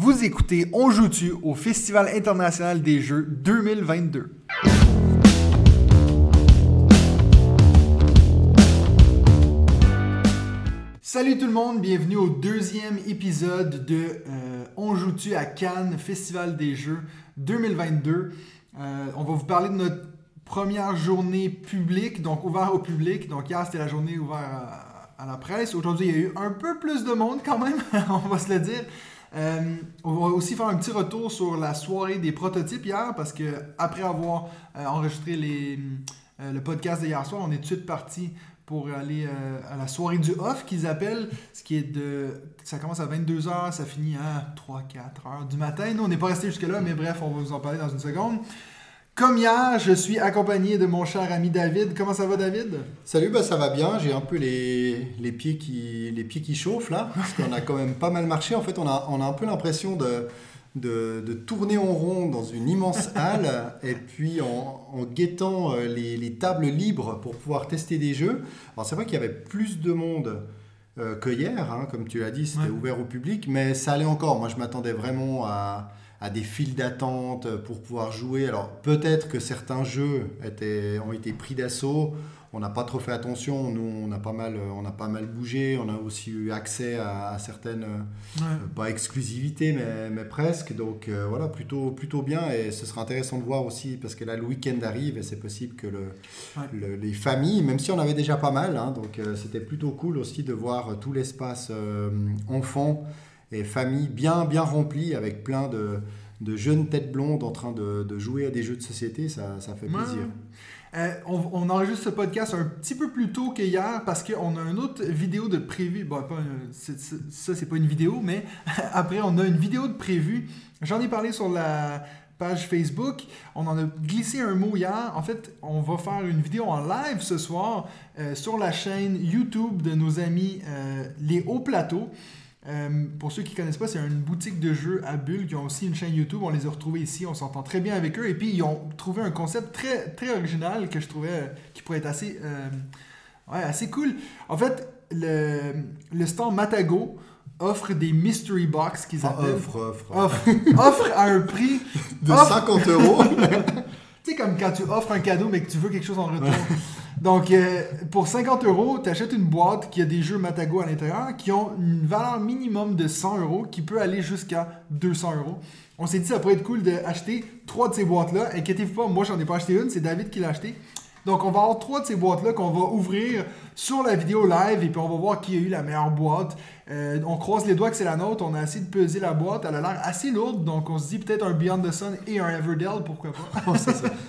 Vous écoutez On joue-tu au Festival international des jeux 2022. Salut tout le monde, bienvenue au deuxième épisode de euh, On joue-tu à Cannes, Festival des jeux 2022. Euh, on va vous parler de notre première journée publique, donc ouvert au public. Donc hier c'était la journée ouverte à, à la presse. Aujourd'hui il y a eu un peu plus de monde quand même, on va se le dire. Euh, on va aussi faire un petit retour sur la soirée des prototypes hier parce que après avoir euh, enregistré euh, le podcast d'hier soir, on est tout de suite parti pour aller à la soirée du off qu'ils appellent, ce qui est de... Ça commence à 22h, ça finit à 3-4 heures du matin. Nous, on n'est pas resté jusque-là, mais bref, on va vous en parler dans une seconde. Comme hier, je suis accompagné de mon cher ami David. Comment ça va, David? Salut, bah ça va bien. J'ai un peu les, les, pieds qui, les pieds qui chauffent là, parce qu'on a quand même pas mal marché. En fait, on a, on a un peu l'impression de, de, de, tourner en rond dans une immense halle, et puis en, en guettant euh, les, les, tables libres pour pouvoir tester des jeux. Alors, c'est vrai qu'il y avait plus de monde euh, que hier, hein, comme tu l'as dit, c'était ouais. ouvert au public, mais ça allait encore. Moi, je m'attendais vraiment à à des files d'attente pour pouvoir jouer. Alors peut-être que certains jeux étaient, ont été pris d'assaut. On n'a pas trop fait attention. Nous, on a pas mal, on a pas mal bougé. On a aussi eu accès à, à certaines, ouais. euh, pas exclusivités, mais, mais presque. Donc euh, voilà, plutôt, plutôt bien. Et ce sera intéressant de voir aussi, parce que là, le week-end arrive et c'est possible que le, ouais. le, les familles, même si on avait déjà pas mal, hein, donc euh, c'était plutôt cool aussi de voir tout l'espace euh, enfant et famille bien, bien remplie avec plein de, de, jeunes têtes blondes en train de, de, jouer à des jeux de société, ça, ça fait plaisir. Ouais. Euh, on, on, enregistre ce podcast un petit peu plus tôt qu'hier parce qu'on a une autre vidéo de prévu. Bon, pas, c est, c est, ça, c'est pas une vidéo, mais après, on a une vidéo de prévu. J'en ai parlé sur la page Facebook. On en a glissé un mot hier. En fait, on va faire une vidéo en live ce soir euh, sur la chaîne YouTube de nos amis euh, Les Hauts Plateaux. Euh, pour ceux qui ne connaissent pas, c'est une boutique de jeux à Bulle qui ont aussi une chaîne YouTube. On les a retrouvés ici, on s'entend très bien avec eux. Et puis, ils ont trouvé un concept très, très original que je trouvais euh, qui pourrait être assez, euh, ouais, assez cool. En fait, le, le stand Matago offre des mystery box qu'ils appellent. Offre, offre. Offre, offre à un prix de offre... 50 euros. sais, comme quand tu offres un cadeau mais que tu veux quelque chose en retour. Donc, euh, pour 50 euros, tu achètes une boîte qui a des jeux Matago à l'intérieur qui ont une valeur minimum de 100 euros qui peut aller jusqu'à 200 euros. On s'est dit ça pourrait être cool d'acheter trois de ces boîtes-là. Inquiétez-vous pas, moi j'en ai pas acheté une, c'est David qui l'a acheté. Donc, on va avoir trois de ces boîtes-là qu'on va ouvrir sur la vidéo live et puis on va voir qui a eu la meilleure boîte. Euh, on croise les doigts que c'est la nôtre. On a essayé de peser la boîte. Elle a l'air assez lourde. Donc, on se dit peut-être un Beyond the Sun et un Everdell, pourquoi pas. oh,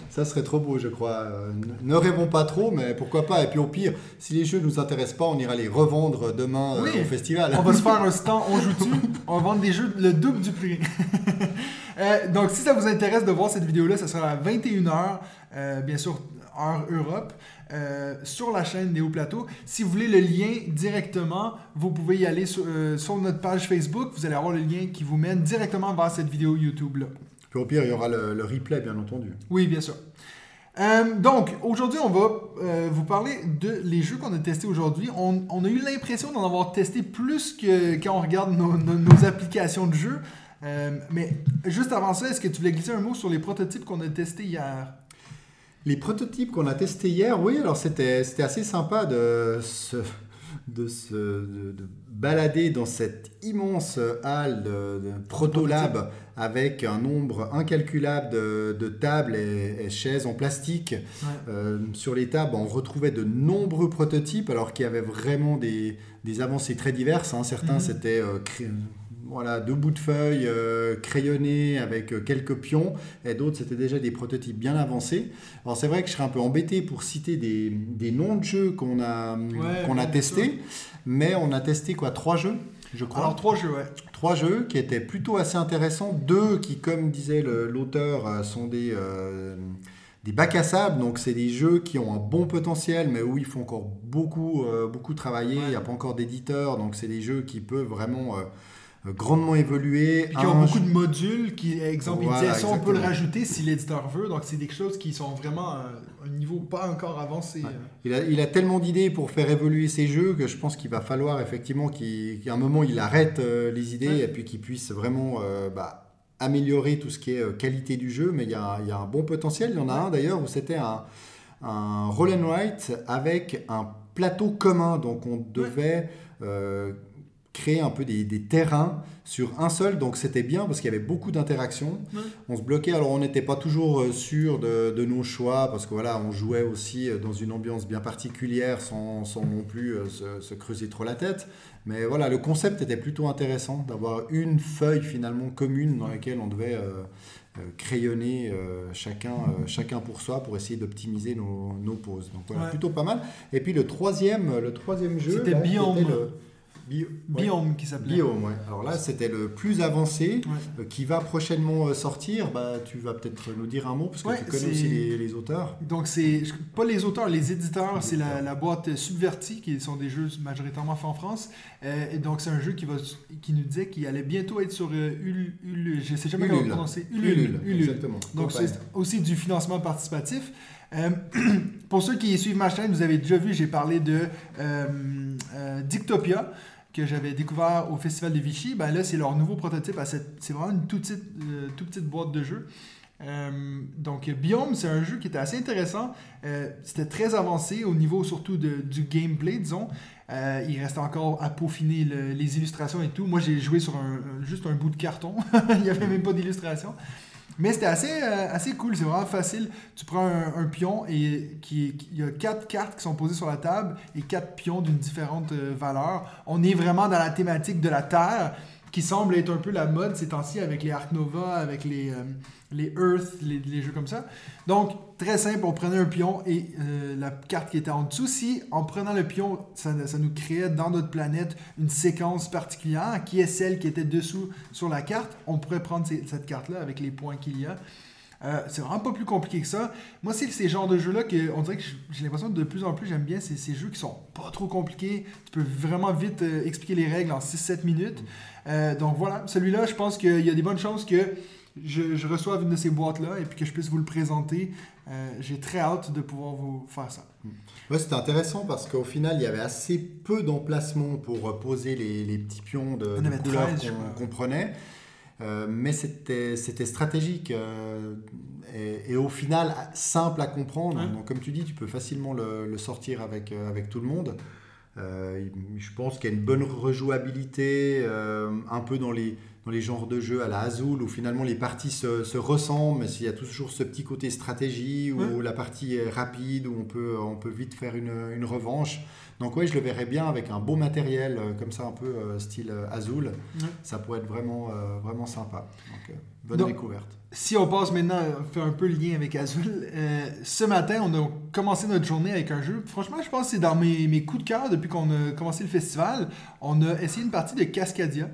ça, serait trop beau, je crois. Euh, ne rêvons pas trop, mais pourquoi pas. Et puis, au pire, si les jeux ne nous intéressent pas, on ira les revendre demain oui, euh, au festival. On va se faire un stand, on joue dessus. On va vendre des jeux le double du prix. Donc, si ça vous intéresse de voir cette vidéo-là, ça sera à 21h, bien sûr, heure Europe. Euh, sur la chaîne Néo Plateau. Si vous voulez le lien directement, vous pouvez y aller sur, euh, sur, notre page Facebook. Vous allez avoir le lien qui vous mène directement vers cette vidéo YouTube-là. Puis au pire, il y aura le, le replay, bien entendu. Oui, bien sûr. Euh, donc, aujourd'hui, on va euh, vous parler de les jeux qu'on a testés aujourd'hui. On, on, a eu l'impression d'en avoir testé plus que quand on regarde nos, nos, nos applications de jeux. Euh, mais juste avant ça, est-ce que tu voulais glisser un mot sur les prototypes qu'on a testés hier? Les prototypes qu'on a testés hier, oui, alors c'était assez sympa de se, de se de, de balader dans cette immense halle de, de Protolab avec un nombre incalculable de, de tables et, et, chaises en plastique. Ouais. Euh, sur les tables, on retrouvait de nombreux prototypes, alors qu'il y avait vraiment des, des avancées très diverses. Hein. Certains, -hmm. c'était euh, voilà, deux bouts de feuilles euh, crayonnés avec euh, quelques pions, et d'autres c'était déjà des prototypes bien avancés. Alors c'est vrai que je serais un peu embêté pour citer des, des noms de jeux qu'on a, ouais, qu'on a testés, mais on a testé quoi Trois jeux je crois. Alors trois jeux, ouais. Trois jeux qui étaient plutôt assez intéressants. Deux qui, comme disait l'auteur, euh, sont des, euh, des bacs à sable. Donc c'est des jeux qui ont un bon potentiel, mais où il faut encore beaucoup, euh, beaucoup travailler. Ouais. Il n'y a pas encore d'éditeur, donc c'est des jeux qui peuvent vraiment grandement évolué. Puis qui ont beaucoup de modules qui, exemple, Voilà, ils disaient ça, on peut le rajouter si l'éditeur veut. Donc, c'est des choses qui sont vraiment à un niveau pas encore avancé. Ouais. euh. Il a, il a tellement d'idées pour faire évoluer ses jeux que je pense qu'il va falloir effectivement qu'à un moment il arrête euh, les idées Ouais. et puis qu'il puisse vraiment euh, bah, améliorer tout ce qui est euh, qualité du jeu. Mais il y, a, il y a un bon potentiel. Il y en a un d'ailleurs où c'était un, un roll and write avec un plateau commun. Donc on devait euh, créer un peu des, des terrains sur un seul. Donc c'était bien parce qu'il y avait beaucoup d'interactions. Ouais. On se bloquait, alors on n'était pas toujours euh, sûr de, de nos choix parce que voilà, on jouait aussi euh, dans une ambiance bien particulière sans, sans non plus euh, se, se creuser trop la tête. Mais voilà, le concept était plutôt intéressant d'avoir une feuille finalement commune dans laquelle on devait euh, crayonner euh, chacun, euh, chacun pour soi pour essayer d'optimiser nos, nos pauses. Donc voilà, Ouais. plutôt pas mal. Et puis le troisième, le troisième jeu, C'était Biome. ouais. Qui s'appelait. Biome, ouais. Alors là, c'était le plus avancé Ouais. euh, qui va prochainement euh, sortir. Bah, tu vas peut-être nous dire un mot parce que tu connais aussi les, les auteurs. Donc, c'est pas les auteurs, les éditeurs, c'est la, la boîte Subverti, qui sont des jeux majoritairement faits en France. Euh, et donc, c'est un jeu qui, va, qui nous disait qu'il allait bientôt être sur euh, Ul, Ul- je sais jamais comment Ulule. prononcer. Ulule, Ulule. exactement. Donc, c'est aussi du financement participatif. Euh, pour ceux qui suivent ma chaîne, vous avez déjà vu, j'ai parlé de euh, euh, Dictopia que j'avais découvert au Festival de Vichy. Ben là, c'est leur nouveau prototype. C'est vraiment une toute petite, euh, boîte de jeu. Euh, donc, Biome, c'est un jeu qui était assez intéressant. Euh, C'était très avancé au niveau surtout du gameplay, disons. Il reste encore à peaufiner le- les illustrations et tout. Moi, j'ai joué sur un- juste un bout de carton. il n'y avait même pas d'illustration. Mais c'était assez, euh, assez cool, c'est vraiment facile. Tu prends un, pion et il y a quatre cartes qui sont posées sur la table et quatre pions d'une différente euh, valeur. On est vraiment dans la thématique de la Terre qui semble être un peu la mode ces temps-ci avec les Ark Nova, avec les, euh, les Earth, les, jeux comme ça. Donc, très simple, on prenait un pion et euh, la carte qui était en dessous, si en prenant le pion, ça, nous créait dans notre planète une séquence particulière qui est celle qui était dessous sur la carte, on pourrait prendre cette carte-là avec les points qu'il y a. Euh, c'est vraiment pas plus compliqué que ça. Moi, c'est ces genres de jeux-là que on dirait que j'ai l'impression que de plus en plus j'aime bien. C'est ces jeux qui sont pas trop compliqués. Tu peux vraiment vite euh, expliquer les règles en 6-7 minutes. Euh, donc voilà, celui-là, je pense qu'il y a des bonnes chances que je, je reçoive une de ces boîtes-là et puis que je puisse vous le présenter. J'ai très hâte de pouvoir vous faire ça. Ouais, c'était intéressant parce qu'au final, il y avait assez peu d'emplacements pour poser les, les petits pions de, de avait couleurs 13, je qu'on qu'on prenait. Euh, mais c'était stratégique euh, et, et au final simple à comprendre. Ouais. Donc comme tu dis, tu peux facilement le, le sortir avec, euh, avec tout le monde. Euh, je pense qu'il y a une bonne rejouabilité, un peu dans les, dans les genres de jeux à la Azul, où finalement les parties se, se ressemblent, mais s'il y a toujours ce petit côté stratégie, où Ouais. la partie est rapide, où on peut, on peut vite faire une, une revanche. Donc ouais, je le verrais bien avec un beau matériel, euh, comme ça un peu euh, style euh, Azul. Ouais. Ça pourrait être vraiment, euh, vraiment sympa. Donc, euh, bonne Donc- découverte. Si on passe maintenant à faire un peu le lien avec Azul, ce matin, on a commencé notre journée avec un jeu. Franchement, je pense que c'est dans mes, mes coups de cœur depuis qu'on a commencé le festival. On a essayé une partie de Cascadia.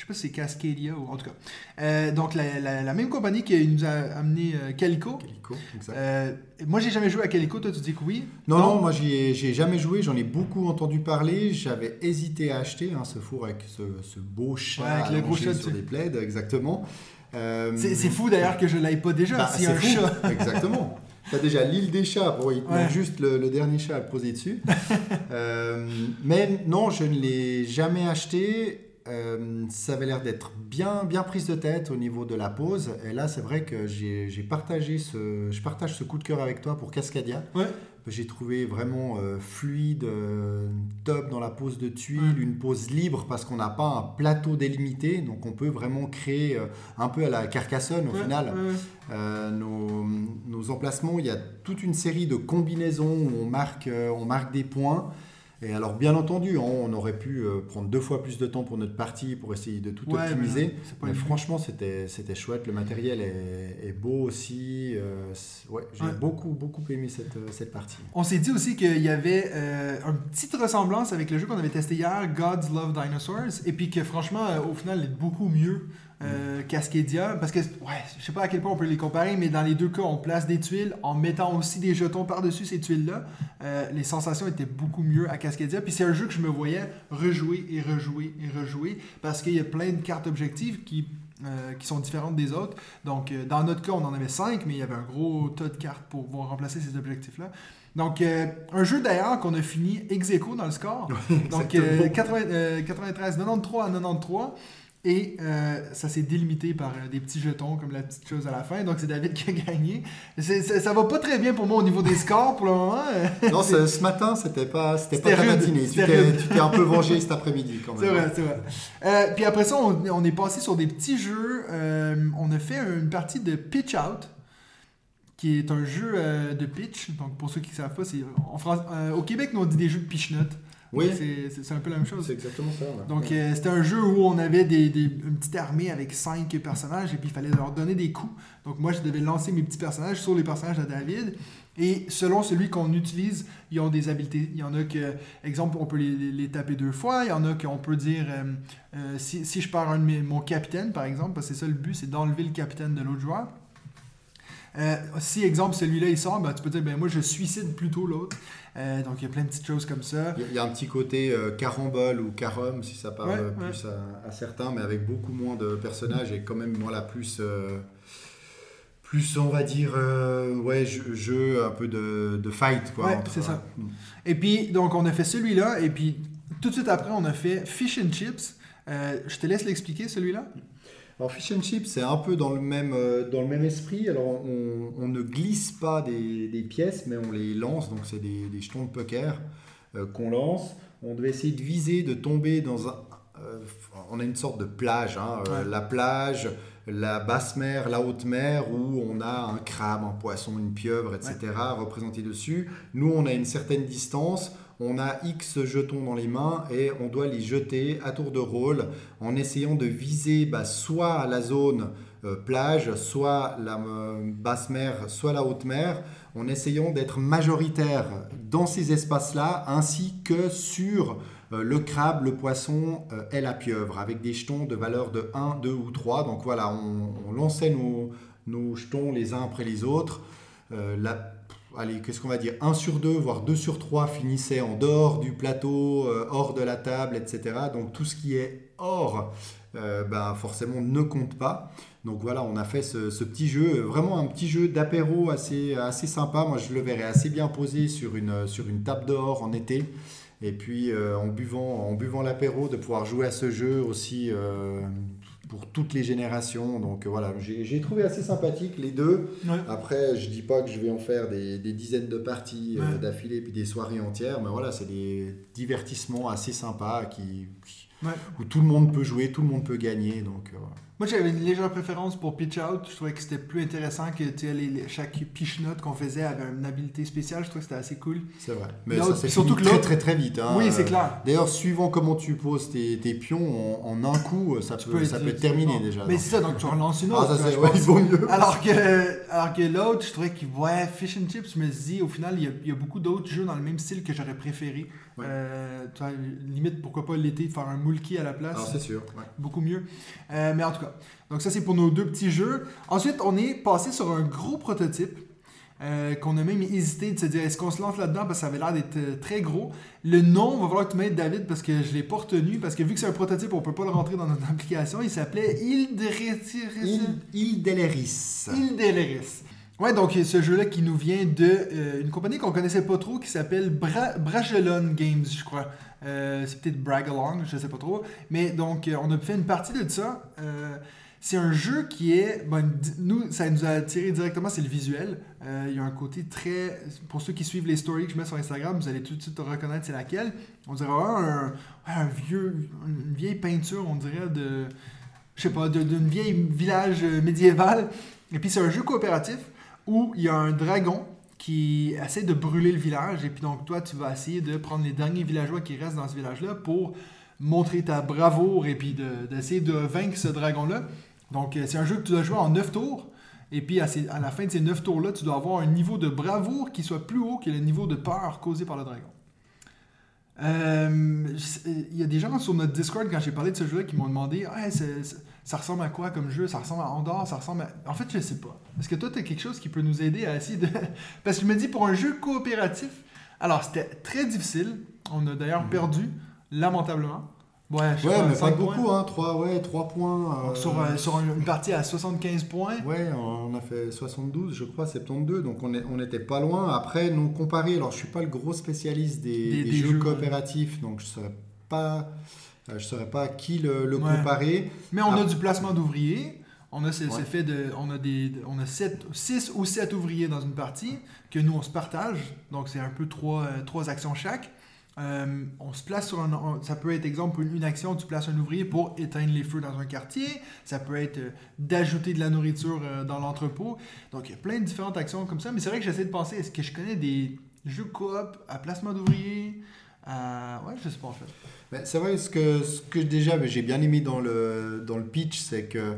Je sais pas si c'est Cascadia ou en tout cas. Euh, donc, la, la- la même compagnie qui nous a amené euh, Calico. Calico, exact. Euh, moi, j'ai jamais joué à Calico. Toi, tu dis que oui. Non, non, moi j'y ai, j'y ai jamais joué, j'en ai beaucoup entendu parler. J'avais hésité à acheter hein, ce four avec ce, ce beau chat Ouais, avec le gros chat sur des plaids, exactement. Euh, C'est c'est fou d'ailleurs que je l'aille pas déjà. bah, a un fou. chat. Exactement. T'as déjà l'île des chats, bon, il Ouais. juste le, le dernier chat à poser dessus. Euh, mais non, je ne l'ai jamais acheté. Euh, ça avait l'air d'être bien, bien prise de tête au niveau de la pose. Et là, c'est vrai que j'ai partagé ce, je partage ce coup de cœur avec toi pour Cascadia. Ouais. J'ai trouvé vraiment euh, fluide, euh, top dans la pose de tuiles, Ouais. une pose libre parce qu'on n'a pas un plateau délimité, donc on peut vraiment créer un peu à la Carcassonne au Ouais, final. nos, nos emplacements, il y a toute une série de combinaisons où on marque, on marque des points. Et alors, bien entendu, hein, on aurait pu euh, prendre deux fois plus de temps pour notre partie pour essayer de tout Ouais, optimiser. mais franchement, c'était c'était chouette. Le matériel est, est beau aussi. euh, ouais, J'ai Ouais. beaucoup, beaucoup aimé cette, euh, cette partie. On s'est dit aussi qu'il y avait euh, une petite ressemblance avec le jeu qu'on avait testé hier, Gods Love Dinosaurs, et puis que franchement, au final, il est beaucoup mieux. Euh, Cascadia, parce que, ouais, je sais pas à quel point on peut les comparer, mais dans les deux cas, on place des tuiles en mettant aussi des jetons par-dessus ces tuiles-là. Euh, les sensations étaient beaucoup mieux à Cascadia. Puis c'est un jeu que je me voyais rejouer et rejouer et rejouer, parce qu'il y a plein de cartes objectives qui euh, qui sont différentes des autres. Donc, euh, dans notre cas, on en avait 5, mais il y avait un gros tas de cartes pour pouvoir remplacer ces objectifs-là. Donc, euh, un jeu d'ailleurs qu'on a fini ex aequo dans le score. Donc, 93, 93 93 à 93. Et euh, ça s'est délimité par euh, des petits jetons comme la petite chose à la fin. Donc c'est David qui a gagné. Ça, ça va pas très bien pour moi au niveau des scores pour le moment. non, ce, matin, c'était pas, c'était pas ta matinée. Tu t'es un peu vengé cet après-midi quand même. C'est vrai, c'est vrai. Euh, puis après ça, on, on, est passé sur des petits jeux. on a fait une partie de Pitch Out qui est un jeu de pitch. Donc pour ceux qui ne savent pas, c'est en France, au Québec, nous on dit des jeux de pitch notes. Oui. C'est un peu la même chose. C'est exactement ça. Donc, euh, c'était un jeu où on avait des, des, une petite armée avec cinq personnages et puis il fallait leur donner des coups. Donc, moi, je devais lancer mes petits personnages sur les personnages de David. Et selon celui qu'on utilise, ils ont des habiletés. Il y en a que, exemple, on peut les, les taper deux fois. Il y en a qu'on peut dire, euh, euh, si, si, je pars un de mes, mon capitaine, par exemple, parce que c'est ça le but, c'est d'enlever le capitaine de l'autre joueur. si, exemple, celui-là, il sort, ben, tu peux dire, ben, moi, je suicide plutôt l'autre. Euh, donc il y a plein de petites choses comme ça. Il y a un petit côté euh, carambole ou carom, si ça parle plus À, certains, mais avec beaucoup moins de personnages et quand même la plus. Euh, plus, on va dire, ouais, jeu, un peu de, fight. Quoi, ouais, c'est ça. Mm. Et puis, donc, on a fait celui-là, et puis tout de suite après, on a fait Fish and Chips. je te laisse l'expliquer, celui-là. Alors Fish and Chips, c'est un peu dans le même, euh, dans le même esprit. Alors on, ne glisse pas des, pièces, mais on les lance. Donc c'est des, jetons de poker euh, qu'on lance. On devait essayer de viser, de tomber dans un... Euh, on a une sorte de plage. Hein, la plage, la basse mer, la haute mer, où on a un crabe, un poisson, une pieuvre, etc. représentés dessus. Nous, on a une certaine distance on a X jetons dans les mains et on doit les jeter à tour de rôle en essayant de viser bah, soit la zone euh, plage, soit la euh, basse mer, soit la haute mer, en essayant d'être majoritaire dans ces espaces-là ainsi que sur euh, le crabe, le poisson et la pieuvre avec des jetons de valeur de 1, 2 ou 3. Donc voilà, on, lançait nos, jetons les uns après les autres. Allez, qu'est-ce qu'on va dire, 1 sur 2, voire 2 sur 3 finissaient en dehors du plateau, euh, hors de la table, etc. Donc tout ce qui est hors, euh, ben, forcément ne compte pas. Donc voilà, on a fait ce, petit jeu, vraiment un petit jeu d'apéro assez, sympa. Moi, je le verrais assez bien posé sur une, table dehors en été. Et puis euh, en buvant, en buvant l'apéro, de pouvoir jouer à ce jeu aussi pour toutes les générations. Donc voilà, j'ai trouvé assez sympathique les deux. Après, je dis pas que je vais en faire des, dizaines de parties euh, d'affilée puis des soirées entières, mais voilà, c'est des divertissements assez sympas qui, où tout le monde peut jouer, tout le monde peut gagner. Donc, euh, Moi, j'avais une légère préférence pour Pitch Out. Je trouvais que c'était plus intéressant que les, chaque pitch note qu'on faisait avait une habilité spéciale. Je trouvais que c'était assez cool. C'est vrai. Mais ça s'est surtout que très, très, très vite. Hein. Oui, c'est clair. D'ailleurs, suivant comment tu poses tes, tes pions, en, un coup, ça peut, ça peut terminer déjà. Mais c'est ça, donc tu relances une ah, autre. Ah, ça, ouais, il vaut mieux. Alors que, alors que l'autre, je trouvais qu'il, ouais, Fish and Chips, je me dis, au final, il y a, il y a beaucoup d'autres jeux dans le même style que j'aurais préféré. Euh, limite, pourquoi pas l'été, faire un mulki à la place? Ah, c'est sûr. Beaucoup mieux. Euh, mais en tout cas, donc ça c'est pour nos deux petits jeux. Ensuite, on est passé sur un gros prototype. Euh, qu'on a même hésité de se dire est-ce qu'on se lance là-dedans? Parce que ça avait l'air d'être très gros. Le nom, va falloir que tu m'aides David parce que je ne l'ai pas retenu parce que vu que c'est un prototype, on ne peut pas le rentrer dans notre application. Il s'appelait Il Deleris. Il. Ouais, donc ce jeu-là qui nous vient de euh, une compagnie qu'on connaissait pas trop qui s'appelle Bra Games, je crois. Euh, c'est peut-être Bragalong, je sais pas trop. Mais donc, euh, on a fait une partie de ça. c'est un jeu qui est. nous, ça nous a attiré directement, c'est le visuel. il y a un côté très. Pour ceux qui suivent les stories que je mets sur Instagram, vous allez tout de suite reconnaître c'est laquelle. On dirait un, un, vieux, une vieille peinture, on dirait de. Je sais pas, d'une vieille village médiéval. Et puis c'est un jeu coopératif où il y a un dragon qui essaie de brûler le village. Et puis donc, toi, tu vas essayer de prendre les derniers villageois qui restent dans ce village-là pour montrer ta bravoure et puis d'essayer de, vaincre ce dragon-là. Donc, euh, c'est un jeu que tu dois jouer en 9 tours. Et puis, à, la fin de ces 9 tours-là, tu dois avoir un niveau de bravoure qui soit plus haut que le niveau de peur causé par le dragon. Euh, il y a des gens sur notre Discord, quand j'ai parlé de ce jeu-là, qui m'ont demandé ça ressemble à quoi comme jeu? Ça ressemble à Andorre? Ça ressemble à... En fait, je sais pas. Est-ce que toi, tu as quelque chose qui peut nous aider à essayer de... Parce que je me dis, pour un jeu coopératif, alors c'était très difficile. On a d'ailleurs Mhm. perdu, lamentablement. Ouais, pas, mais pas beaucoup, hein. 3, ouais, 3 points. Donc, euh, sur, euh, sur une partie à 75 points. Ouais, on a fait 72, je crois, 72, donc on est- on n'était pas loin. Après, non comparé, alors je suis pas le gros spécialiste des, Des- des des jeux, jeux, ouais. coopératifs, donc je saurais pas, euh, je saurais pas à qui le, le Ouais. comparer. Mais on a du placement d'ouvriers. On a, ce- ce Ouais. fait de, on a, des, on a 6 ou 7 ouvriers dans une partie que nous, on se partage. Donc, c'est un peu trois, euh, trois actions chaque. Euh, on se place sur un... on- Ça peut être, exemple, une, une action, tu places un ouvrier pour éteindre les feux dans un quartier. Ça peut être euh, d'ajouter de la nourriture euh, dans l'entrepôt. Donc, il y a plein de différentes actions comme ça. Mais c'est vrai que j'essaie de penser, est-ce que je connais des jeux coop à placement d'ouvriers? À... Ouais, je sais pas en fait. Ben, c'est vrai, ce que, ce que déjà ben, j'ai bien aimé dans le, dans le pitch, c'est que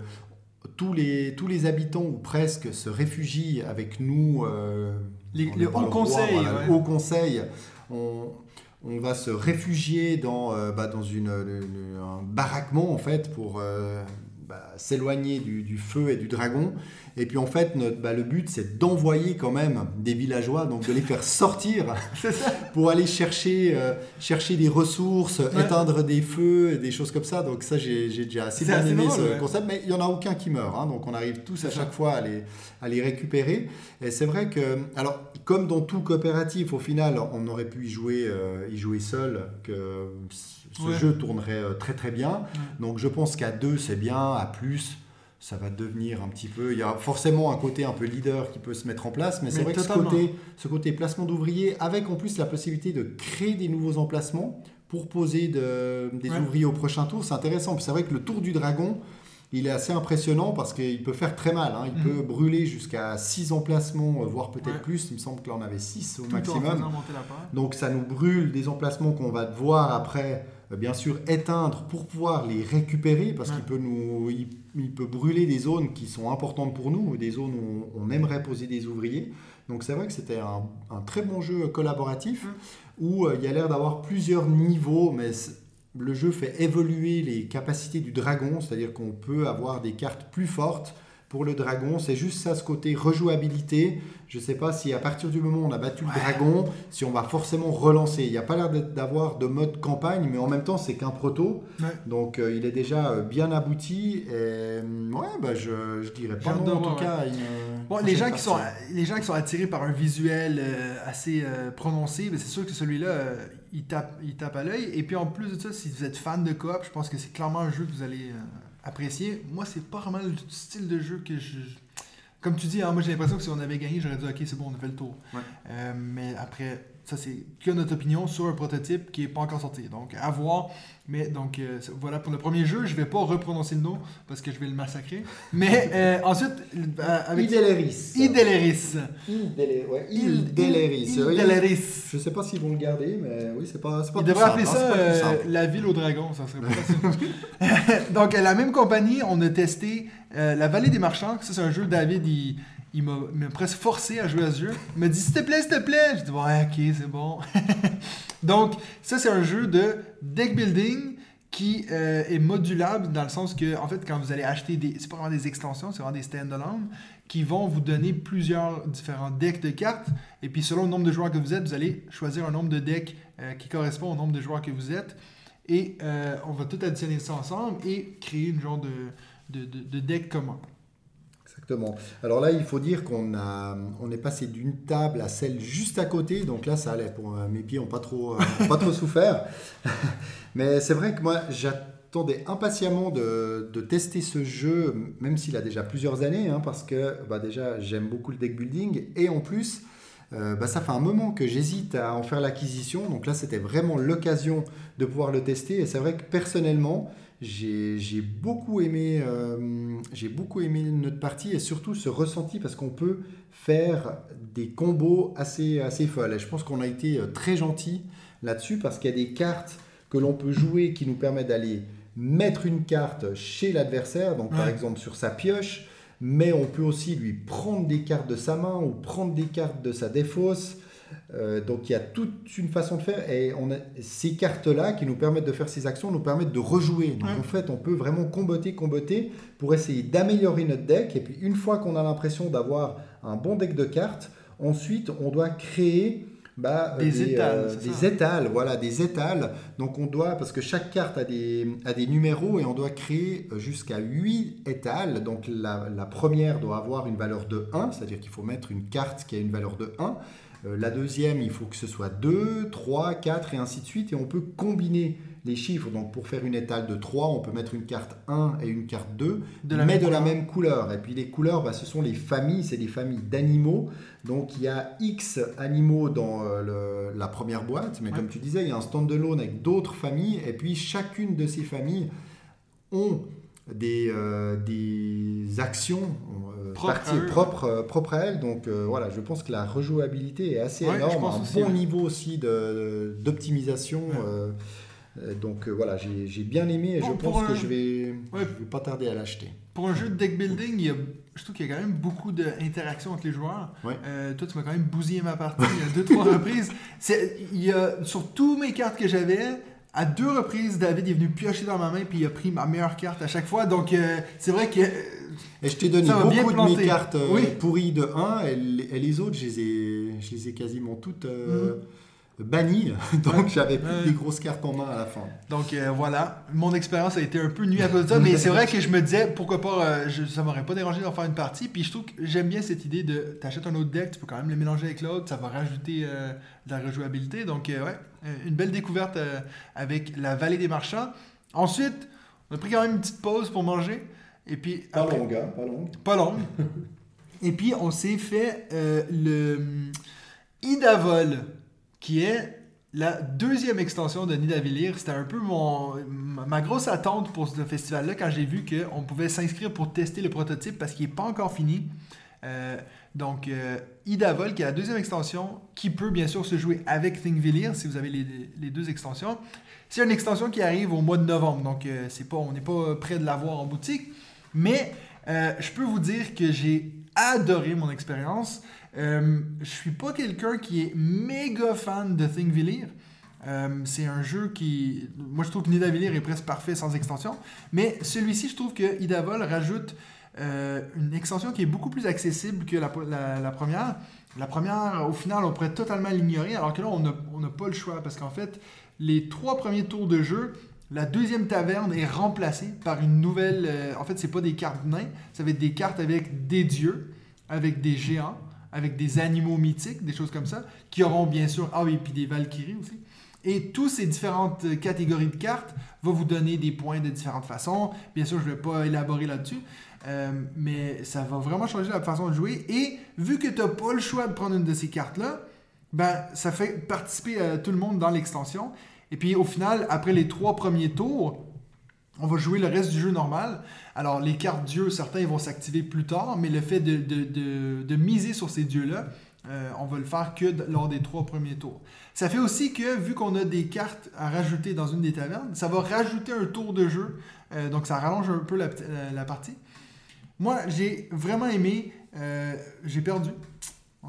tous les, tous les habitants, ou presque, se réfugient avec nous. euh, Les- les hauts conseils, voilà, ouais. haut conseil. On, on va se réfugier dans, euh, bah, dans une, une- un baraquement, en fait, pour euh, bah, s'éloigner du, du feu et du dragon. Et puis, en fait, notre, bah, le but, c'est d'envoyer quand même des villageois, donc de les faire sortir pour aller chercher, euh, chercher des ressources, éteindre des feux et des choses comme ça. Donc ça, j'ai j'ai déjà assez bien aimé ce ouais. concept. Mais il n'y en a aucun qui meurt. hein. donc on arrive tous à chaque fois à les, à les récupérer. Et c'est vrai que, alors comme dans tout coopératif, au final, on aurait pu y jouer, euh, y jouer seul, que ce Ouais. jeu tournerait euh, très très bien. Donc je pense qu'à deux, c'est bien. À plus, ça va devenir un petit peu. Il y a forcément un côté un peu leader qui peut se mettre en place, mais, c'est Mais vrai que ce côté, ce côté placement d'ouvriers, avec en plus la possibilité de créer des nouveaux emplacements pour poser de- des Ouais. ouvriers au prochain tour, c'est intéressant. C'est vrai que le tour du dragon, il est assez impressionnant parce qu'il peut faire très mal. hein. Il Mhm. peut brûler jusqu'à 6 emplacements, euh, voire peut-être Ouais. plus. Il me semble que là on avait 6 au Tout maximum. Donc ça nous brûle des emplacements qu'on va devoir après, bien sûr, éteindre pour pouvoir les récupérer parce Ouais. qu'il peut nous, il, il peut brûler des zones qui sont importantes pour nous, ou des zones où on, on aimerait poser des ouvriers. Donc c'est vrai que c'était un, un très bon jeu collaboratif Ouais. où euh, il y a l'air d'avoir plusieurs niveaux, mais c'est- le jeu fait évoluer les capacités du dragon, c'est-à-dire qu'on peut avoir des cartes plus fortes pour le dragon. C'est juste ça, ce côté rejouabilité. Je ne sais pas si à partir du moment où on a battu Ouais. le dragon, si on va forcément relancer. Il n'y a pas l'air d'avoir de mode campagne, mais en même temps, c'est qu'un proto. Ouais. Donc euh, il est déjà euh, bien abouti. Et euh, ouais, bah, je, je dirais pas non, en tout cas. une Bon, les gens, qui sont, les gens qui sont attirés par un visuel euh, assez euh, prononcé, ben, c'est sûr que celui-là, il, tape, il tape à l'œil. Et puis en plus de ça, si vous êtes fan de coop, je pense que c'est clairement un jeu que vous allez apprécier. Moi, c'est pas vraiment le style de jeu que je. Comme tu dis, hein, moi j'ai l'impression que si on avait gagné, j'aurais dit ok, c'est bon, on a fait le tour. Ouais. Euh, mais après, ça c'est que notre opinion sur un prototype qui est pas encore sorti. Donc à voir. Mais donc euh, voilà pour le premier jeu, je vais pas reprononcer le nom parce que je vais le massacrer. Mais euh, ensuite, euh, avec Ideleris. Ideleris. Idele- ouais, Ideleris. Ideleris. Je sais pas s'ils vont le garder, mais oui, c'est pas, c'est pas Il plus devrait simple, appeler ça euh, la ville au dragon, ça serait pas facile. Donc, la même compagnie, on a testé La Vallée des Marchands. Ça, c'est un jeu, David, il, il m'a presque forcé à jouer à ce jeu. Il m'a dit, s'il te plaît, s'il te plaît. J'ai dit, ouais, ok, c'est bon. Donc, ça, c'est un jeu de deck building qui euh, est modulable dans le sens que, en fait, quand vous allez acheter des. C'est pas vraiment des extensions, c'est vraiment des stand-alone qui vont vous donner plusieurs différents decks de cartes. Et puis, selon le nombre de joueurs que vous êtes, vous allez choisir un nombre de decks euh, qui correspond au nombre de joueurs que vous êtes. Et euh, on va tout additionner ça ensemble et créer une genre de, de, de, de deck commun. Alors là, il faut dire qu'on a, est passé d'une table à celle juste à côté, donc là, ça allait. Pour, euh, mes pieds n'ont pas trop, euh, pas trop souffert. Mais c'est vrai que moi, j'attendais impatiemment de, de tester ce jeu, même s'il a déjà plusieurs années, hein, parce que bah, déjà, j'aime beaucoup le deck building, et en plus, euh, bah, ça fait un moment que j'hésite à en faire l'acquisition. Donc là, c'était vraiment l'occasion de pouvoir le tester. Et c'est vrai que personnellement, j'ai beaucoup aimé, euh, j'ai beaucoup aimé notre partie et surtout ce ressenti parce qu'on peut faire des combos assez, assez folles. Et je pense qu'on a été euh, très gentil là-dessus parce qu'il y a des cartes que l'on peut jouer qui nous permettent d'aller mettre une carte chez l'adversaire, donc par exemple sur sa pioche, mais on peut aussi lui prendre des cartes de sa main ou prendre des cartes de sa défausse. Euh, donc il y a toute une façon de faire et on a, ces cartes-là qui nous permettent de faire ces actions nous permettent de rejouer. Donc en fait, on peut vraiment comboter, comboter pour essayer d'améliorer notre deck. Et puis une fois qu'on a l'impression d'avoir un bon deck de cartes, ensuite on doit créer bah, des, étals, euh, des étals, voilà, des étals. Donc on doit, parce que chaque carte a des, a des numéros et on doit créer jusqu'à 8 étals. Donc la, la, première doit avoir une valeur de 1, c'est-à-dire qu'il faut mettre une carte qui a une valeur de 1. Euh, la deuxième, il faut que ce soit 2, 3, 4 et ainsi de suite. Et on peut combiner les chiffres. Donc pour faire une étale de 3, on peut mettre une carte 1 et une carte 2, mais de la même couleur. Et puis les couleurs, bah, ce sont les familles, c'est des familles d'animaux. Donc il y a X animaux dans euh, la première boîte, mais comme tu disais, il y a un stand-alone avec d'autres familles. Et puis chacune de ces familles ont des, euh, des actions propres euh, propre, à elle. Donc euh, voilà, je pense que la rejouabilité est assez énorme, un bon niveau aussi d'optimisation. Donc voilà, j'ai bien aimé et je pense que je vais, vais pas tarder à l'acheter. Pour un jeu de deck building, il y a, je trouve qu'il y a quand même beaucoup d'interactions entre les joueurs. toi, tu m'as quand même bousillé ma partie a deux, trois reprises. Il y a, sur tous mes cartes que j'avais, à deux reprises, David est venu piocher dans ma main puis il a pris ma meilleure carte à chaque fois. Donc, euh, c'est vrai que. Et je t'ai donné beaucoup de mes cartes euh, pourries de 1 et, les autres, je les ai, je les ai quasiment toutes. Euh, mhm banni, donc j'avais plus des grosses cartes en main à la fin. Donc euh, voilà, mon expérience a été un peu nulle à cause de ça, mais c'est vrai que je me disais pourquoi pas, euh, je, ça m'aurait pas dérangé d'en faire une partie, puis je trouve que j'aime bien cette idée de t'achètes un autre deck, tu peux quand même le mélanger avec l'autre, ça va rajouter euh, de la rejouabilité, donc ouais, une belle découverte avec la vallée des marchands. Ensuite, on a pris quand même une petite pause pour manger, et puis... Pas longue, hein, pas longue. Pas longue. et puis on s'est fait le Idavol qui est la deuxième extension de Nidavellir. C'était un peu mon, ma grosse attente pour ce festival-là quand j'ai vu qu'on pouvait s'inscrire pour tester le prototype parce qu'il n'est pas encore fini. Euh, donc, euh, Idavol, qui est la deuxième extension, qui peut bien sûr se jouer avec Thingvellir si vous avez les, les, deux extensions. C'est une extension qui arrive au mois de novembre, donc euh, pas, on n'est pas prêt de l'avoir en boutique. Mais je peux vous dire que j'ai adoré mon expérience. Euh, je suis pas quelqu'un qui est méga fan de Thingvellir. Euh, c'est un jeu qui. Moi, je trouve que Nidavellir est presque parfait sans extension. Mais celui-ci, je trouve que Idavol rajoute euh, une extension qui est beaucoup plus accessible que la, première. La première, au final, on pourrait totalement l'ignorer, alors que là, on n'a pas le choix. Parce qu'en fait, les trois premiers tours de jeu, la deuxième taverne est remplacée par une nouvelle. Euh, en fait, c'est pas des cartes nains, ça va être des cartes avec des dieux, avec des géants avec des animaux mythiques, des choses comme ça, qui auront bien sûr, ah oui, puis des Valkyries aussi. Et toutes ces différentes catégories de cartes vont vous donner des points de différentes façons. Bien sûr, je ne vais pas élaborer là-dessus, euh, mais ça va vraiment changer la façon de jouer. Et vu que tu n'as pas le choix de prendre une de ces cartes-là, ben, ça fait participer à tout le monde dans l'extension. Et puis au final, après les trois premiers tours, on va jouer le reste du jeu normal. Alors, les cartes dieux, certains vont s'activer plus tard, mais le fait de, miser sur ces dieux-là, euh, on va le faire que lors des trois premiers tours. Ça fait aussi que, vu qu'on a des cartes à rajouter dans une des tavernes, ça va rajouter un tour de jeu. Euh, donc, ça rallonge un peu la partie. Moi, j'ai vraiment aimé. Euh, j'ai perdu.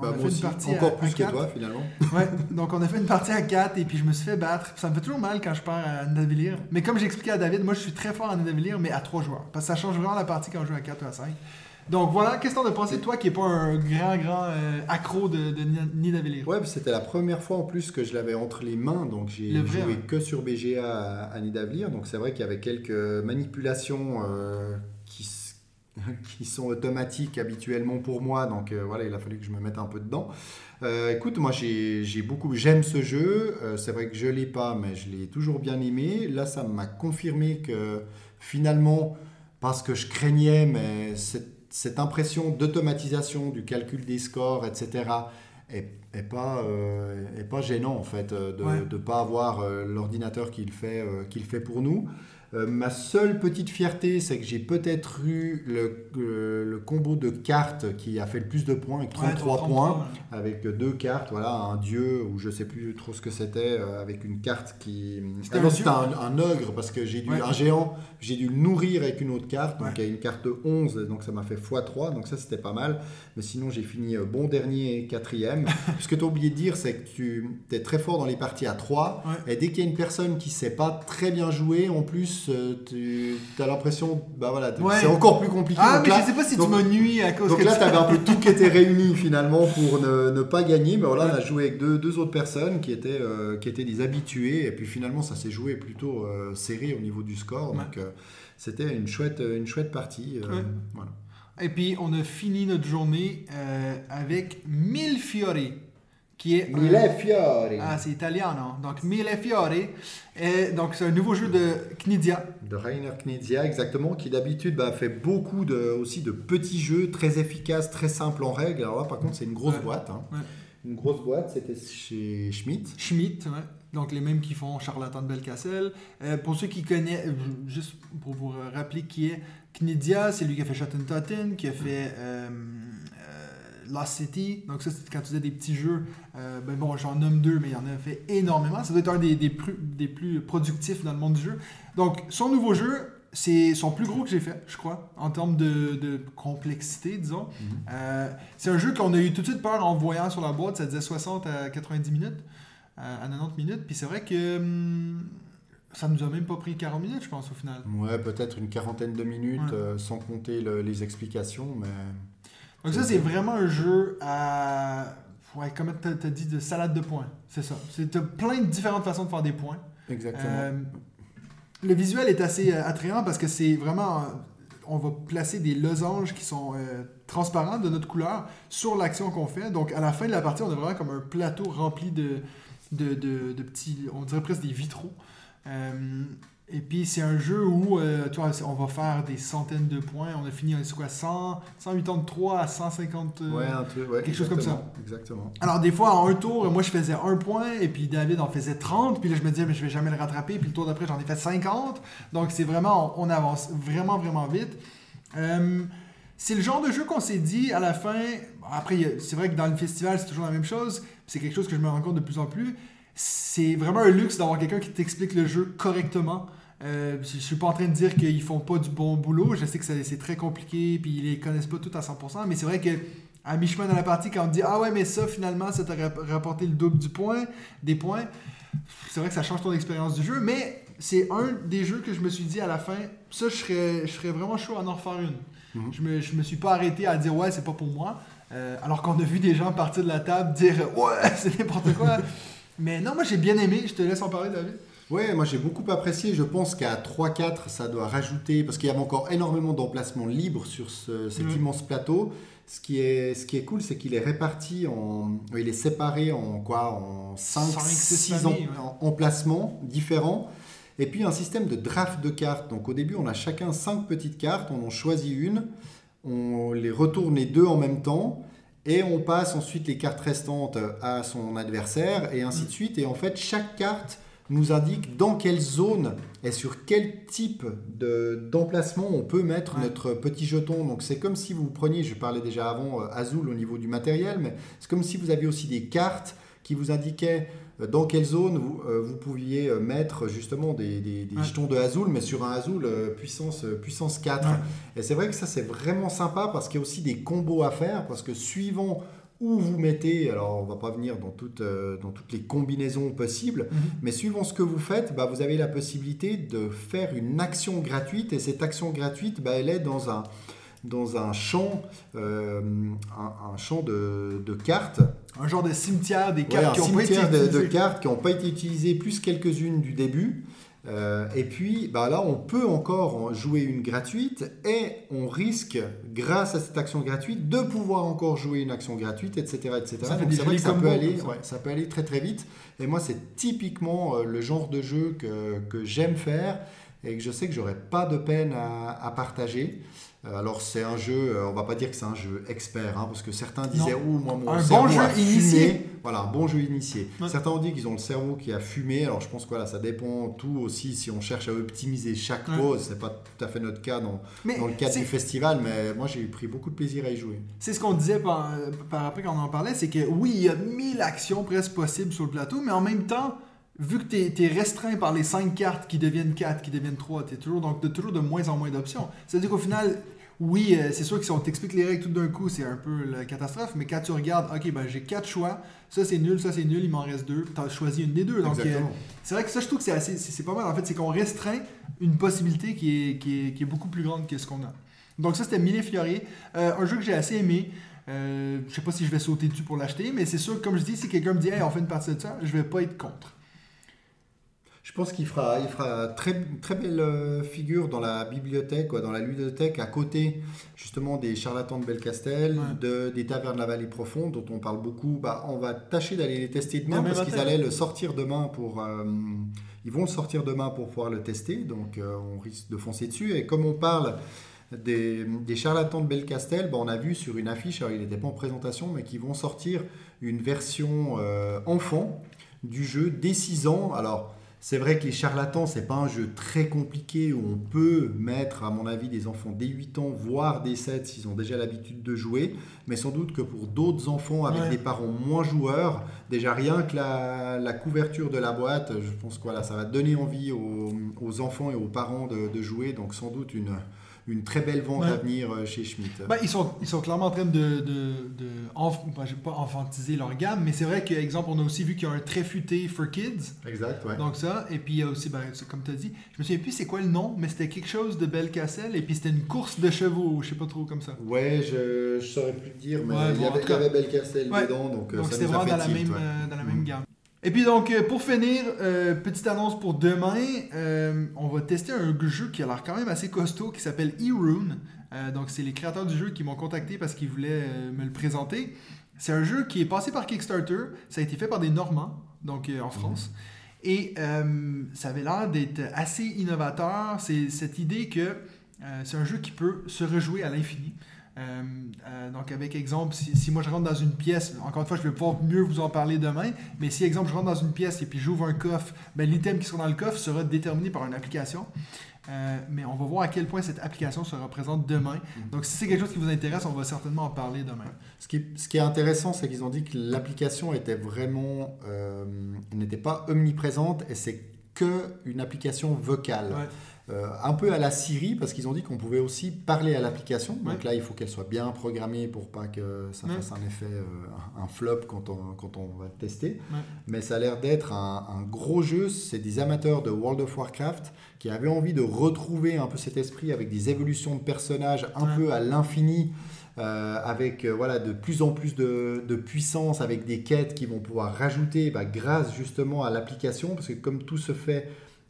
Bah, moi aussi, encore plus que toi finalement. ouais, donc on a fait une partie à 4 et puis je me suis fait battre. Ça me fait toujours mal quand je pars à Nidavellir. Mais comme j'expliquais à David, moi je suis très fort à Nidavellir, mais à 3 joueurs. Parce que ça change vraiment la partie quand on joue à 4 ou à 5. Donc voilà, qu'est-ce que t'en as pensé toi qui n'es pas un grand, grand euh, accro de, de Nidavellir? Ouais, c'était la première fois en plus que je l'avais entre les mains, donc j'ai joué que sur BGA à, à Nidavellir. Donc c'est vrai qu'il y avait quelques manipulations euh, qui sont automatiques habituellement pour moi. Donc euh, voilà, il a fallu que je me mette un peu dedans. Euh, écoute, moi j'ai beaucoup, j'aime ce jeu. Euh, c'est vrai que je l'ai pas, mais je l'ai toujours bien aimé. Là, ça m'a confirmé que finalement, parce que je craignais, mais cette, cette impression d'automatisation du calcul des scores, etc., est, est pas, est pas gênant en fait de ne pas avoir l'ordinateur qui, le fait, qui le fait pour nous. Euh, ma seule petite fierté, c'est que j'ai peut-être eu le, combo de cartes qui a fait le plus de points, avec 33 Ouais, 33, points, ouais. avec deux cartes, voilà, un dieu, ou je sais plus trop ce que c'était, euh, avec une carte qui... C'était Ah un ogre, parce que j'ai dû, Ouais. un géant, j'ai dû le nourrir avec une autre carte, donc il y a une carte 11, donc ça m'a fait x3, donc ça c'était pas mal. Mais sinon, j'ai fini euh, bon dernier et quatrième. Ce que tu as oublié de dire, c'est que tu es très fort dans les parties à 3. Ouais. Et dès qu'il y a une personne qui sait pas très bien jouer, en plus, euh, tu as l'impression, bah voilà, Ouais. c'est encore plus compliqué. Ah, Donc mais là, je sais pas si donc- tu m'as nuit à cause donc que là, tu- avais un peu tout qui était réuni finalement pour ne, ne pas gagner. Mais voilà, on a joué avec deux, deux autres personnes qui étaient, euh, qui étaient des habitués. Et puis finalement, ça s'est joué plutôt euh, serré au niveau du score. Ouais. Donc euh, c'était une chouette, une chouette partie. voilà. Et puis, on a fini notre journée avec Mille Fiori, qui est... un- fiori. Ah, c'est italien, non? Donc, Mille Fiori. Et donc, c'est un nouveau jeu de Knidia. De Rainer Knizia, exactement, qui d'habitude bah, fait beaucoup de, aussi de petits jeux très efficaces, très simples en règle. Alors là, par contre, c'est une grosse Ouais. boîte. hein. Ouais. Une grosse boîte, c'était chez Schmidt. Schmidt, ouais. donc les mêmes qui font Charlatan de Belcastell. Euh, pour ceux qui connaissent, euh, juste pour vous rappeler qui est Knidia, c'est lui qui a fait Totten, qui a fait euh, Lost City. Donc ça, c'est quand tu faisais des petits jeux. Euh, ben bon, j'en nomme deux, mais il y en a fait énormément. Ça doit être un des, des, plus, des plus productifs dans le monde du jeu. Donc son nouveau jeu, c'est son plus gros que j'ai fait, je crois, en termes de, de complexité, disons. Euh, c'est un jeu qu'on a eu tout de suite peur en voyant sur la boîte. Ça disait 60 à 90 minutes, euh, à 90 minutes. Puis c'est vrai que hum, ça nous a même pas pris 40 minutes, je pense, au final. Ouais, peut-être une quarantaine de minutes, Ouais. euh, sans compter le- les explications, mais... Donc ça, c'est vraiment un jeu à... Ouais, comme tu as dit, de salade de points. C'est ça. C'est t'as plein de différentes façons de faire des points. Exactement. Euh, le visuel est assez euh, attrayant parce que c'est vraiment. euh, On va placer des losanges qui sont euh, transparents de notre couleur sur l'action qu'on fait. Donc à la fin de la partie, on a vraiment comme un plateau rempli de, de, de- de petits. On dirait presque des vitraux. Euh, et puis c'est un jeu où euh, tu vois, on va faire des centaines de points. On a fini, c'est quoi, 100, 183 à 150. euh, ouais, un truc, ouais, quelque chose comme ça. exactement, alors, des fois, en un tour, moi, je faisais un point, et puis David en faisait 30, puis là, je me disais, mais je vais jamais le rattraper, puis le tour d'après, j'en ai fait 50. Donc, c'est vraiment, on, on avance vraiment, vraiment vite. Euh, c'est le genre de jeu qu'on s'est dit à la fin. Après, c'est vrai que dans le festival, c'est toujours la même chose. C'est quelque chose que je me rends compte de plus en plus. C'est vraiment un luxe d'avoir quelqu'un qui t'explique le jeu correctement. Euh, je je suis pas en train de dire qu'ils font pas du bon boulot. Je sais que c'est très compliqué, puis ils les connaissent pas tout à 100%, mais c'est vrai que à mi-chemin dans la partie, quand on dit Ah ouais, mais ça, finalement, ça t'a rap- rapporté le double du point, des points, c'est vrai que ça change ton expérience du jeu, mais c'est un des jeux que je me suis dit à la fin, ça, je serais, je serais vraiment chaud à en refaire une. Mhm. Je, me, je me suis pas arrêté à dire Ouais, c'est pas pour moi, Euh, alors qu'on a vu des gens partir de la table dire Ouais, c'est n'importe quoi. Mais non, moi j'ai bien aimé, je te laisse en parler, David. Ouais, moi j'ai beaucoup apprécié. Je pense qu'à 3-4, ça doit rajouter, parce qu'il y avait encore énormément d'emplacements libres sur ce- cet immense plateau. Ce qui est, ce qui est cool, c'est qu'il est réparti en. Il est séparé en quoi? En 5, Cinq, six 6 familles, ouais. emplacements différents. Et puis un système de draft de cartes. Donc au début, on a chacun 5 petites cartes, on en choisit une, on les retourne les deux en même temps. Et on passe ensuite les cartes restantes à son adversaire et ainsi de suite. Et en fait, chaque carte nous indique dans quelle zone et sur quel type de- d'emplacement on peut mettre Ouais. notre petit jeton. Donc c'est comme si vous preniez, je parlais déjà avant euh, Azul au niveau du matériel, mais c'est comme si vous aviez aussi des cartes qui vous indiquaient euh, dans quelle zone vous, euh, vous pouviez euh, mettre justement des, des- des Ouais. jetons de Azul, mais sur un Azul puissance, puissance 4. Ouais. Et c'est vrai que ça, c'est vraiment sympa parce qu'il y a aussi des combos à faire, parce que suivant où vous mettez, alors on va pas venir dans toutes, euh, dans toutes les combinaisons possibles, mais suivant ce que vous faites, bah, vous avez la possibilité de faire une action gratuite, et cette action gratuite, bah, elle est dans un, dans un champ, euh, un, un champ de, de cartes, Un genre de cimetière des cartes qui ont pas été de, cartes qui n'ont pas été utilisées, plus quelques-unes du début. Euh, et puis bah là, on peut encore en jouer une gratuite et on risque, grâce à cette action gratuite, de pouvoir encore jouer une action gratuite, etc. etc. Ça Donc vrai que peut, aller, ça. ouais, ça peut aller très très vite. Et moi, c'est typiquement euh, le genre de jeu que, que j'aime faire et que je sais que j'aurais pas de peine à, à partager. Euh, Alors c'est un jeu, euh, on va pas dire que c'est un jeu expert, hein, parce que certains disaient Non. ouh moi mon Un cerveau bon jeu a fumé. initié. Voilà, un bon jeu initié. Ouais. Certains ont dit qu'ils ont le cerveau qui a fumé. Alors je pense que voilà, ça dépend tout aussi si on cherche à optimiser chaque Ouais. pause. C'est pas tout à fait notre cas dans, Mais dans le cadre du festival, mais moi j'ai pris beaucoup de plaisir à y jouer. C'est ce qu'on disait par, par après quand on en parlait, c'est que oui, il y a 1000 actions presque possibles sur le plateau, mais en même temps, vu que tu es, restreint par les 5 cartes qui deviennent 4, qui deviennent 3, tu toujours, donc, t'as toujours de moins en moins d'options. C'est-à-dire qu'au final, oui, euh, c'est sûr que si on t'explique les règles tout d'un coup, c'est un peu la catastrophe, mais quand tu regardes, ok, ben j'ai 4 choix, ça c'est nul, ça c'est nul, il m'en reste 2, tu as choisi une des deux. Donc, euh, c'est vrai que ça, je trouve que c'est assez, c'est pas mal. En fait, c'est qu'on restreint une possibilité qui est, qui est, qui est beaucoup plus grande que ce qu'on a. Donc ça, c'était Mille Fiorier, Euh, un jeu que j'ai assez aimé. Euh, je sais pas si je vais sauter dessus pour l'acheter, mais c'est sûr que comme je dis, si quelqu'un me dit, hey, on fait une partie de ça, je vais pas être contre. Je pense qu'il fera, il fera très, très belle euh, figure dans la bibliothèque, quoi, dans la ludothèque, à côté justement des charlatans de Belcastel, Ouais. de, des tavernes de la vallée profonde, dont on parle beaucoup. Bah, on va tâcher d'aller les tester demain parce qu'ils allaient le sortir demain pour. euh, ils vont le sortir demain pour pouvoir le tester, donc euh, on risque de foncer dessus. Et comme on parle des, des charlatans de Belcastel, bah, on a vu sur une affiche, alors il n'était pas en présentation, mais qu'ils vont sortir une version euh, enfant du jeu dès 6 ans. Alors, c'est vrai que les charlatans, c'est pas un jeu très compliqué où on peut mettre, à mon avis, des enfants dès 8 ans, voire dès 7 s'ils ont déjà l'habitude de jouer. Mais sans doute que pour d'autres enfants avec Ouais. des parents moins joueurs, déjà rien que la, la couverture de la boîte, je pense que voilà, ça va donner envie aux, aux enfants et aux parents de, de jouer. Donc sans doute une, une très belle vente Ouais. à venir euh, chez Schmitt. Ben, ils, sont, ils sont clairement en train de, de, de enf- ben, pas enfantiser leur gamme, mais c'est vrai qu'exemple, on a aussi vu qu'il y a un très futé for kids. Exact, ouais. Donc ça, et puis il y a aussi, ben, comme tu as dit, je me souviens plus c'est quoi le nom, mais c'était quelque chose de Belcastel, et puis c'était une course de chevaux, je sais pas trop comme ça. Ouais, je, je saurais plus te dire, mais Ouais, il, y avait, tout il y cas- avait dedans, donc, euh, Donc ça nous a vraiment fait dans la, tilt, même, euh, dans la Mhm. même gamme. Et puis donc, euh, pour finir, euh, petite annonce pour demain, euh, on va tester un jeu qui a l'air quand même assez costaud, qui s'appelle E-Rune. Euh, donc c'est les créateurs du jeu qui m'ont contacté parce qu'ils voulaient me le présenter. C'est un jeu qui est passé par Kickstarter, ça a été fait par des Normands, donc en France. Et ça avait l'air d'être assez innovateur. C'est cette idée que c'est un jeu qui peut se rejouer à l'infini. Euh, euh, donc, avec exemple, si, si moi je rentre dans une pièce, encore une fois, je vais pouvoir mieux vous en parler demain, mais si, exemple, je rentre dans une pièce et puis j'ouvre un coffre, ben, l'item qui sera dans le coffre sera déterminé par une application. Euh, mais on va voir à quel point cette application se représente demain. Donc, si c'est quelque chose qui vous intéresse, on va certainement en parler demain. Ce qui, ce qui est intéressant, c'est qu'ils ont dit que l'application était vraiment, n'était pas omniprésente et c'est que une application vocale. Ouais. Euh, un peu à la Siri, parce qu'ils ont dit qu'on pouvait aussi parler à l'application. Donc là, il faut qu'elle soit bien programmée pour pas que ça Ouais. fasse un effet, euh, un flop quand on, quand on va le tester. Ouais. Mais ça a l'air d'être un, un gros jeu. C'est des amateurs de World of Warcraft qui avaient envie de retrouver un peu cet esprit avec des évolutions de personnages un peu à l'infini. euh, avec euh, voilà, de plus en plus de, de puissance, avec des quêtes qui vont pouvoir rajouter bah, grâce justement à l'application, parce que comme tout se fait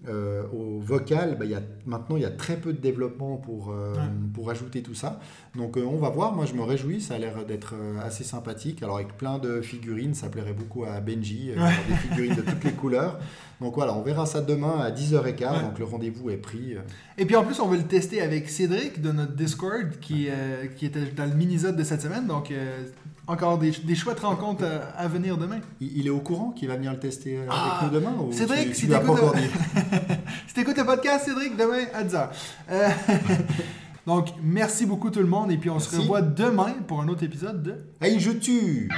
euh, au vocal, bah, y a, maintenant il y a très peu de développement pour, euh, Ouais. pour ajouter tout ça. Donc euh, on va voir, moi je me réjouis, ça a l'air d'être assez sympathique. Alors avec plein de figurines, ça plairait beaucoup à Benji, Ouais. des figurines de toutes les couleurs. Donc voilà, on verra ça demain à 10h15, Ouais. donc le rendez-vous est pris. Et puis en plus, on va le tester avec Cédric de notre Discord qui, qui était dans le mini-zode de cette semaine. Donc, encore des, des chouettes rencontres euh, à venir demain. Il, il est au courant qu'il va venir le tester euh, Ah, avec nous demain ou Cédric, tu, si tu Si t'écoutes le podcast, Cédric, demain à 10h. Euh, donc, merci beaucoup tout le monde. Et puis, on se revoit demain pour un autre épisode de... Hey, je tue